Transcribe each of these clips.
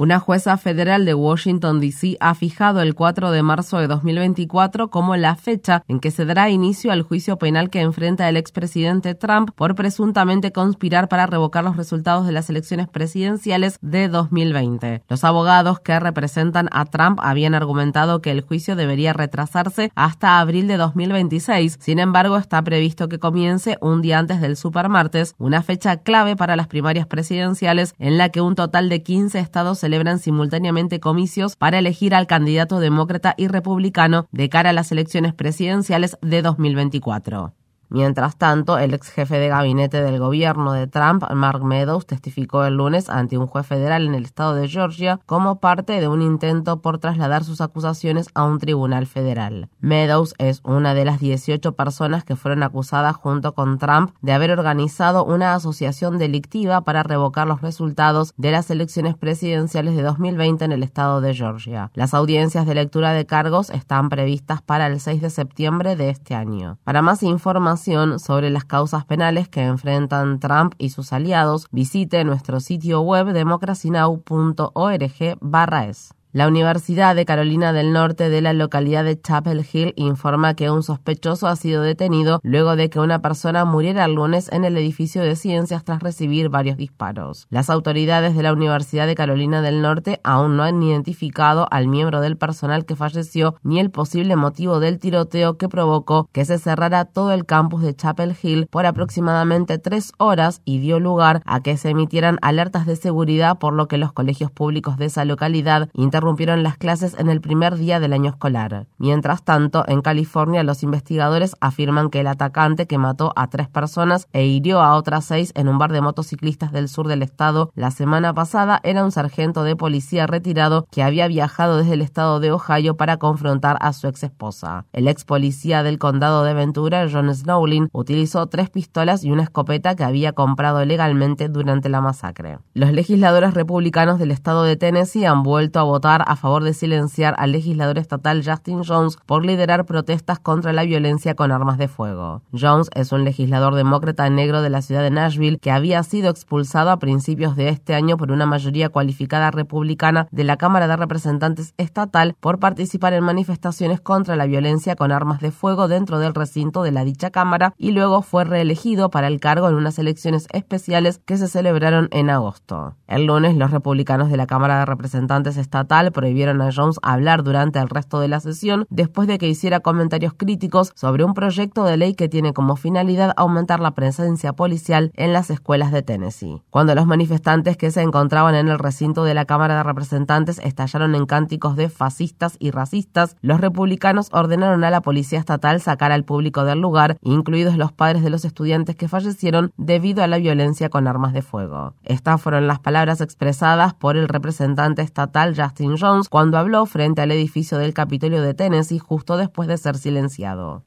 Una jueza federal de Washington, D.C. ha fijado el 4 de marzo de 2024 como la fecha en que se dará inicio al juicio penal que enfrenta el expresidente Trump por presuntamente conspirar para revocar los resultados de las elecciones presidenciales de 2020. Los abogados que representan a Trump habían argumentado que el juicio debería retrasarse hasta abril de 2026. Sin embargo, está previsto que comience un día antes del supermartes, una fecha clave para las primarias presidenciales en la que un total de 15 estados celebran simultáneamente comicios para elegir al candidato demócrata y republicano de cara a las elecciones presidenciales de 2024. Mientras tanto, el ex jefe de gabinete del gobierno de Trump, Mark Meadows, testificó el lunes ante un juez federal en el estado de Georgia como parte de un intento por trasladar sus acusaciones a un tribunal federal. Meadows es una de las 18 personas que fueron acusadas junto con Trump de haber organizado una asociación delictiva para revocar los resultados de las elecciones presidenciales de 2020 en el estado de Georgia. Las audiencias de lectura de cargos están previstas para el 6 de septiembre de este año. Para más información, sobre las causas penales que enfrentan Trump y sus aliados, visite nuestro sitio web democracynow.org/es. La Universidad de Carolina del Norte de la localidad de Chapel Hill informa que un sospechoso ha sido detenido luego de que una persona muriera el lunes en el edificio de ciencias tras recibir varios disparos. Las autoridades de la Universidad de Carolina del Norte aún no han identificado al miembro del personal que falleció ni el posible motivo del tiroteo que provocó que se cerrara todo el campus de Chapel Hill por aproximadamente tres horas y dio lugar a que se emitieran alertas de seguridad por lo que los colegios públicos de esa localidad interrumpieron las clases en el primer día del año escolar. Mientras tanto, en California los investigadores afirman que el atacante que mató a tres personas e hirió a otras seis en un bar de motociclistas del sur del estado la semana pasada era un sargento de policía retirado que había viajado desde el estado de Ohio para confrontar a su ex esposa. El ex policía del condado de Ventura, John Snowlin, utilizó tres pistolas y una escopeta que había comprado legalmente durante la masacre. Los legisladores republicanos del estado de Tennessee han vuelto a votar a favor de silenciar al legislador estatal Justin Jones por liderar protestas contra la violencia con armas de fuego. Jones es un legislador demócrata negro de la ciudad de Nashville que había sido expulsado a principios de este año por una mayoría cualificada republicana de la Cámara de Representantes estatal por participar en manifestaciones contra la violencia con armas de fuego dentro del recinto de la dicha Cámara y luego fue reelegido para el cargo en unas elecciones especiales que se celebraron en agosto. El lunes los republicanos de la Cámara de Representantes estatal prohibieron a Jones hablar durante el resto de la sesión después de que hiciera comentarios críticos sobre un proyecto de ley que tiene como finalidad aumentar la presencia policial en las escuelas de Tennessee. Cuando los manifestantes que se encontraban en el recinto de la Cámara de Representantes estallaron en cánticos de fascistas y racistas, los republicanos ordenaron a la policía estatal sacar al público del lugar, incluidos los padres de los estudiantes que fallecieron debido a la violencia con armas de fuego. Estas fueron las palabras expresadas por el representante estatal Justin Jones cuando habló frente al edificio del Capitolio de Tennessee justo después de ser silenciado.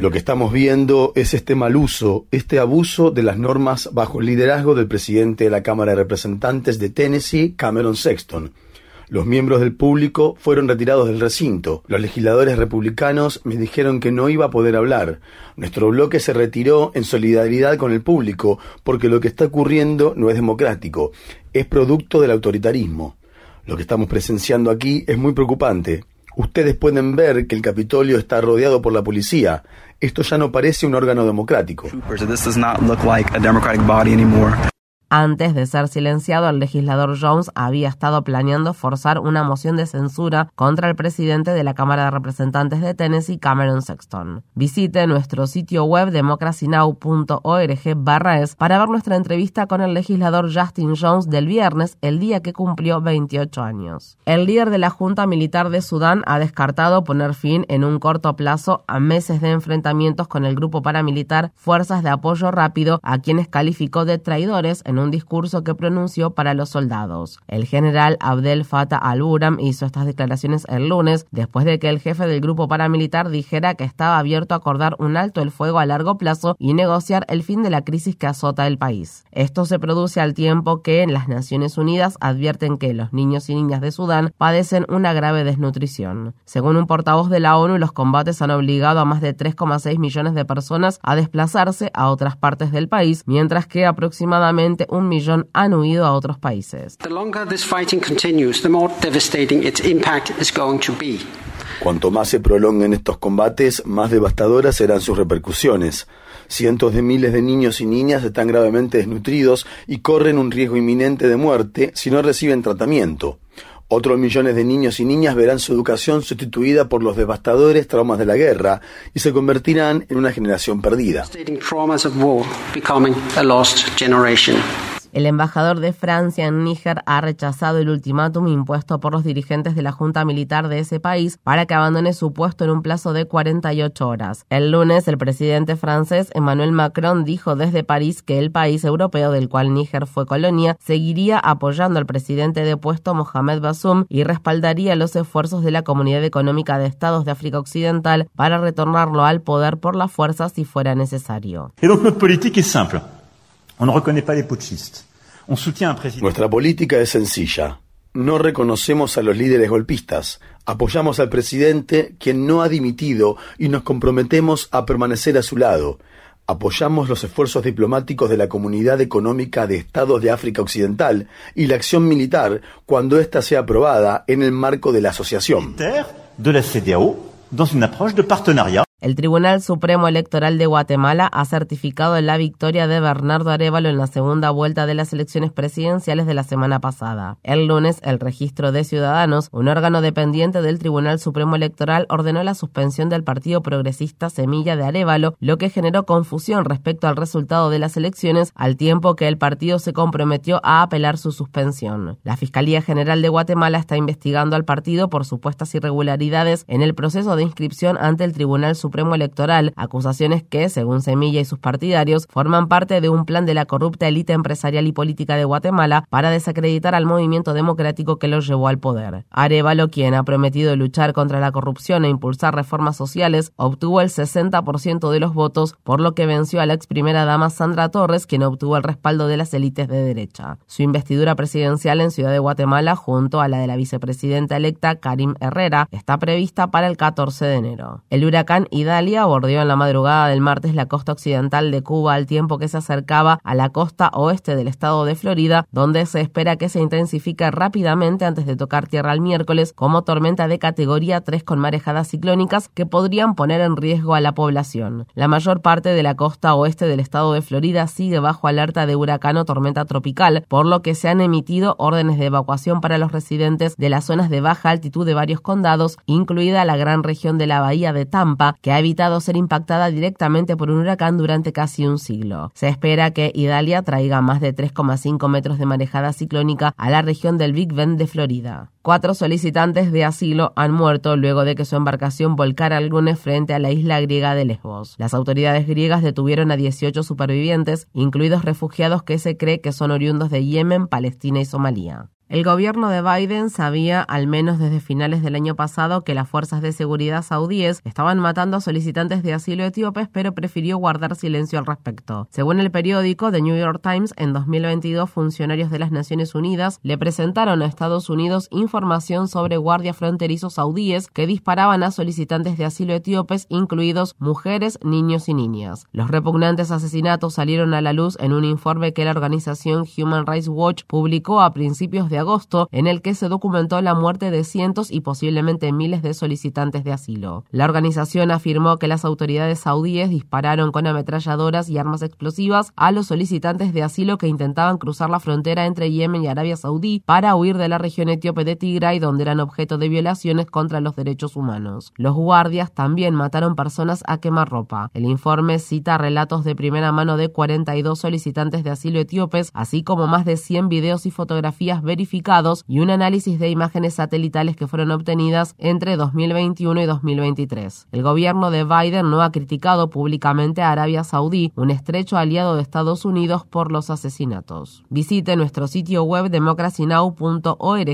Lo que estamos viendo es este mal uso, este abuso de las normas bajo el liderazgo del presidente de la Cámara de Representantes de Tennessee, Cameron Sexton. Los miembros del público fueron retirados del recinto. Los legisladores republicanos me dijeron que no iba a poder hablar. Nuestro bloque se retiró en solidaridad con el público porque lo que está ocurriendo no es democrático, es producto del autoritarismo. Lo que estamos presenciando aquí es muy preocupante. Ustedes pueden ver que el Capitolio está rodeado por la policía. Esto ya no parece un órgano democrático. Antes de ser silenciado, el legislador Jones había estado planeando forzar una moción de censura contra el presidente de la Cámara de Representantes de Tennessee, Cameron Sexton. Visite nuestro sitio web democracynow.org/es para ver nuestra entrevista con el legislador Justin Jones del viernes, el día que cumplió 28 años. El líder de la Junta Militar de Sudán ha descartado poner fin en un corto plazo a meses de enfrentamientos con el grupo paramilitar Fuerzas de Apoyo Rápido, a quienes calificó de traidores en un discurso que pronunció para los soldados. El general Abdel Fattah al-Buram hizo estas declaraciones el lunes después de que el jefe del grupo paramilitar dijera que estaba abierto a acordar un alto el fuego a largo plazo y negociar el fin de la crisis que azota el país. Esto se produce al tiempo que en las Naciones Unidas advierten que los niños y niñas de Sudán padecen una grave desnutrición. Según un portavoz de la ONU, los combates han obligado a más de 3,6 millones de personas a desplazarse a otras partes del país, mientras que aproximadamente un millón han huido a otros países. Cuanto más se prolonguen estos combates, más devastadoras serán sus repercusiones. Cientos de miles de niños y niñas están gravemente desnutridos y corren un riesgo inminente de muerte si no reciben tratamiento. Otros millones de niños y niñas verán su educación sustituida por los devastadores traumas de la guerra y se convertirán en una generación perdida. El embajador de Francia en Níger ha rechazado el ultimátum impuesto por los dirigentes de la Junta Militar de ese país para que abandone su puesto en un plazo de 48 horas. El lunes, el presidente francés Emmanuel Macron dijo desde París que el país europeo del cual Níger fue colonia seguiría apoyando al presidente depuesto Mohamed Bassoum y respaldaría los esfuerzos de la Comunidad Económica de Estados de África Occidental para retornarlo al poder por la fuerza si fuera necesario. Nuestra política es sencilla. No reconocemos a los líderes golpistas. Apoyamos al presidente, quien no ha dimitido, y nos comprometemos a permanecer a su lado. Apoyamos los esfuerzos diplomáticos de la Comunidad Económica de Estados de África Occidental y la acción militar cuando ésta sea aprobada en el marco de la asociación. De la CDAO, dans une approche de partenariat el Tribunal Supremo Electoral de Guatemala ha certificado la victoria de Bernardo Arevalo en la segunda vuelta de las elecciones presidenciales de la semana pasada. El lunes, el Registro de Ciudadanos, un órgano dependiente del Tribunal Supremo Electoral, ordenó la suspensión del Partido Progresista Semilla de Arevalo, lo que generó confusión respecto al resultado de las elecciones, al tiempo que el partido se comprometió a apelar su suspensión. La Fiscalía General de Guatemala está investigando al partido por supuestas irregularidades en el proceso de inscripción ante el Tribunal Supremo Supremo Electoral, acusaciones que, según Semilla y sus partidarios, forman parte de un plan de la corrupta élite empresarial y política de Guatemala para desacreditar al movimiento democrático que los llevó al poder. Arevalo, quien ha prometido luchar contra la corrupción e impulsar reformas sociales, obtuvo el 60% de los votos, por lo que venció a la ex primera dama Sandra Torres, quien obtuvo el respaldo de las élites de derecha. Su investidura presidencial en Ciudad de Guatemala, junto a la de la vicepresidenta electa Karim Herrera, está prevista para el 14 de enero. El huracán Idalia bordeó en la madrugada del martes la costa occidental de Cuba al tiempo que se acercaba a la costa oeste del estado de Florida, donde se espera que se intensifique rápidamente antes de tocar tierra el miércoles como tormenta de categoría 3 con marejadas ciclónicas que podrían poner en riesgo a la población. La mayor parte de la costa oeste del estado de Florida sigue bajo alerta de huracán o tormenta tropical, por lo que se han emitido órdenes de evacuación para los residentes de las zonas de baja altitud de varios condados, incluida la gran región de la bahía de Tampa, que ha evitado ser impactada directamente por un huracán durante casi un siglo. Se espera que Idalia traiga más de 3,5 metros de marejada ciclónica a la región del Big Bend de Florida. Cuatro solicitantes de asilo han muerto luego de que su embarcación volcara algunos frente a la isla griega de Lesbos. Las autoridades griegas detuvieron a 18 supervivientes, incluidos refugiados que se cree que son oriundos de Yemen, Palestina y Somalia. El gobierno de Biden sabía, al menos desde finales del año pasado, que las fuerzas de seguridad saudíes estaban matando a solicitantes de asilo etíopes, pero prefirió guardar silencio al respecto. Según el periódico The New York Times, en 2022 funcionarios de las Naciones Unidas le presentaron a Estados Unidos información sobre guardias fronterizos saudíes que disparaban a solicitantes de asilo etíopes, incluidos mujeres, niños y niñas. Los repugnantes asesinatos salieron a la luz en un informe que la organización Human Rights Watch publicó a principios de agosto, en el que se documentó la muerte de cientos y posiblemente miles de solicitantes de asilo. La organización afirmó que las autoridades saudíes dispararon con ametralladoras y armas explosivas a los solicitantes de asilo que intentaban cruzar la frontera entre Yemen y Arabia Saudí para huir de la región etíope de Tigray, donde eran objeto de violaciones contra los derechos humanos. Los guardias también mataron personas a quemarropa. El informe cita relatos de primera mano de 42 solicitantes de asilo etíopes, así como más de 100 videos y fotografías y un análisis de imágenes satelitales que fueron obtenidas entre 2021 y 2023. El gobierno de Biden no ha criticado públicamente a Arabia Saudí, un estrecho aliado de Estados Unidos, por los asesinatos. Visite nuestro sitio web democracynow.org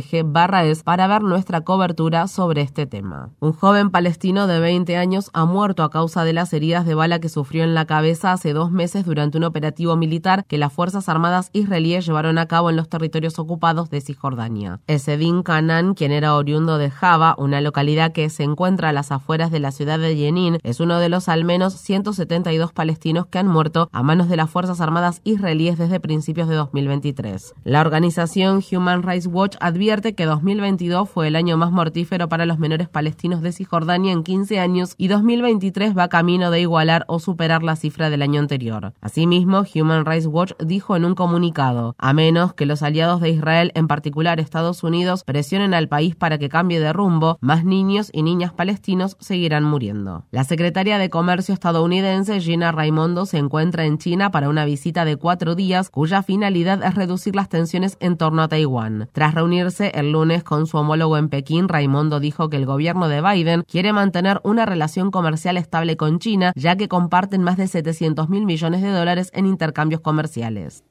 es para ver nuestra cobertura sobre este tema. Un joven palestino de 20 años ha muerto a causa de las heridas de bala que sufrió en la cabeza hace dos meses durante un operativo militar que las Fuerzas Armadas israelíes llevaron a cabo en los territorios ocupados de Cisjordania. Esedin Kanan, quien era oriundo de Java, una localidad que se encuentra a las afueras de la ciudad de Jenin, es uno de los al menos 172 palestinos que han muerto a manos de las Fuerzas Armadas israelíes desde principios de 2023. La organización Human Rights Watch advierte que 2022 fue el año más mortífero para los menores palestinos de Cisjordania en 15 años y 2023 va camino de igualar o superar la cifra del año anterior. Asimismo, Human Rights Watch dijo en un comunicado, a menos que los aliados de Israel, en particular Estados Unidos, presionen al país para que cambie de rumbo, más niños y niñas palestinos seguirán muriendo. La secretaria de Comercio estadounidense Gina Raimondo se encuentra en China para una visita de cuatro días cuya finalidad es reducir las tensiones en torno a Taiwán. Tras reunirse el lunes con su homólogo en Pekín, Raimondo dijo que el gobierno de Biden quiere mantener una relación comercial estable con China, ya que comparten más de 700 mil millones de dólares en intercambios comerciales.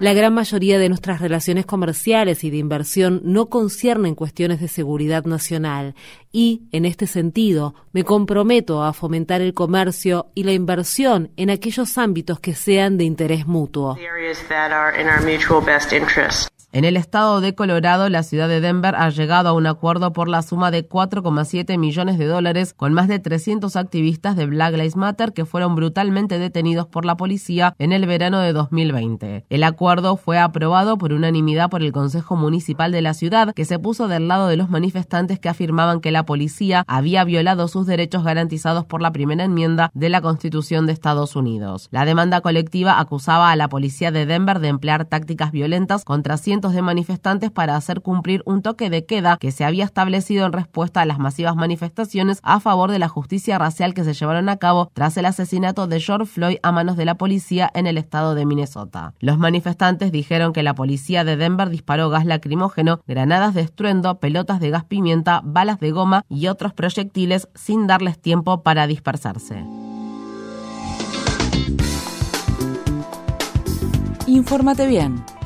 La gran mayoría de nuestras relaciones comerciales y de inversión no conciernen cuestiones de seguridad nacional y, en este sentido, me comprometo a fomentar el comercio y la inversión en aquellos ámbitos que sean de interés mutuo. En el estado de Colorado, la ciudad de Denver ha llegado a un acuerdo por la suma de 4,7 millones de dólares con más de 300 activistas de Black Lives Matter que fueron brutalmente detenidos por la policía en el verano de 2020. El acuerdo fue aprobado por unanimidad por el Consejo Municipal de la ciudad, que se puso del lado de los manifestantes que afirmaban que la policía había violado sus derechos garantizados por la primera enmienda de la Constitución de Estados Unidos. La demanda colectiva acusaba a la policía de Denver de emplear tácticas violentas contra cientos de manifestantes para hacer cumplir un toque de queda que se había establecido en respuesta a las masivas manifestaciones a favor de la justicia racial que se llevaron a cabo tras el asesinato de George Floyd a manos de la policía en el estado de Minnesota. Los manifestantes dijeron que la policía de Denver disparó gas lacrimógeno, granadas de estruendo, pelotas de gas pimienta, balas de goma y otros proyectiles sin darles tiempo para dispersarse. Infórmate bien